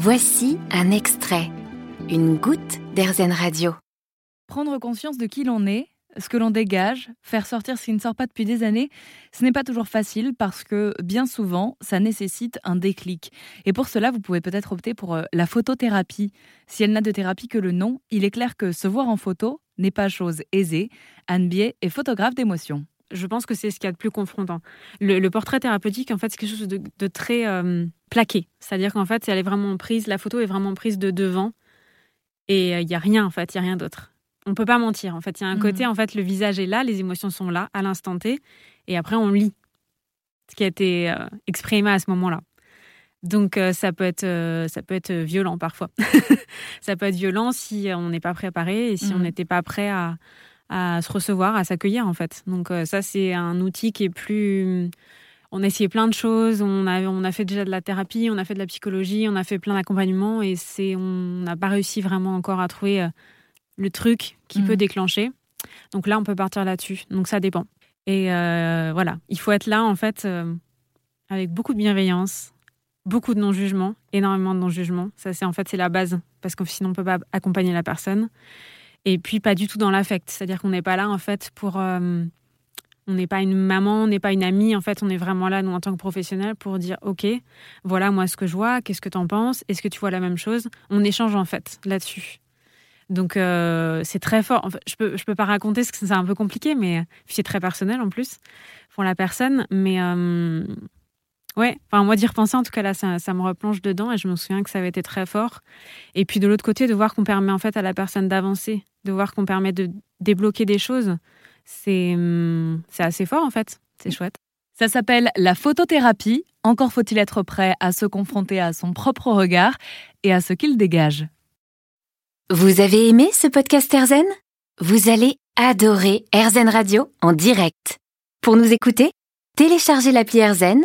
Voici un extrait, une goutte d'Airzen Radio. Prendre conscience de qui l'on est, ce que l'on dégage, faire sortir ce qui ne sort pas depuis des années, ce n'est pas toujours facile parce que bien souvent, ça nécessite un déclic. Et pour cela, vous pouvez peut-être opter pour euh, la photothérapie. Si elle n'a de thérapie que le nom, il est clair que se voir en photo n'est pas chose aisée. Anne Biet est photographe d'émotion je pense que c'est ce qu'il y a de plus confrontant. Le, portrait thérapeutique, en fait, c'est quelque chose de, très euh, plaqué. C'est-à-dire qu'en fait, elle est vraiment prise, la photo est vraiment prise de devant et euh, il n'y a rien, en fait, il n'y a rien d'autre. On ne peut pas mentir, en fait. Il y a un mhm. côté, en fait, le visage est là, les émotions sont là, à l'instant T, et après, on lit ce qui a été euh, exprimé à ce moment-là. Donc ça peut être ça peut être violent parfois. ça peut être violent si on n'est pas préparé et si on mhm. n'était pas prêt à, à se recevoir, à s'accueillir en fait. Donc euh, ça c'est un outil qui est plus on a essayé plein de choses, on a, on a fait déjà de la thérapie, on a fait de la psychologie, on a fait plein d'accompagnements et c'est on n'a pas réussi vraiment encore à trouver euh, le truc qui peut mm. déclencher. Donc là, on peut partir là-dessus. Donc ça dépend. Et euh, voilà, il faut être là en fait avec beaucoup de bienveillance, beaucoup de non-jugement, énormément de non-jugement. Ça c'est en fait c'est la base parce que sinon on peut pas accompagner la personne. Et puis pas du tout dans l'affect, c'est-à-dire qu'on n'est pas là en fait pour euh, on n'est pas une maman, on n'est pas une amie, en fait, on est vraiment là, nous, en tant que professionnels, pour dire, OK, voilà moi ce que je vois, qu'est-ce que tu en penses, est-ce que tu vois la même chose? On échange, en fait, là-dessus. Donc, euh, c'est très fort. je peux, je peux pas raconter ce que c'est un peu compliqué, mais c'est très personnel, en plus, pour la personne. Mais, euh, Ouais, enfin, moi d'y repenser, en tout cas là, ça, me replonge dedans et je me souviens que ça avait été très fort. Et puis de l'autre côté, de voir qu'on permet en fait à la personne d'avancer, de voir qu'on permet de débloquer des choses, c'est hum, c'est assez fort en fait. C'est chouette. Ça s'appelle la photothérapie. Encore faut-il être prêt à se confronter à son propre regard et à ce qu'il dégage. Vous avez aimé ce podcast Erzen Vous allez adorer Erzen Radio en direct. Pour nous écouter, téléchargez l'appli Erzen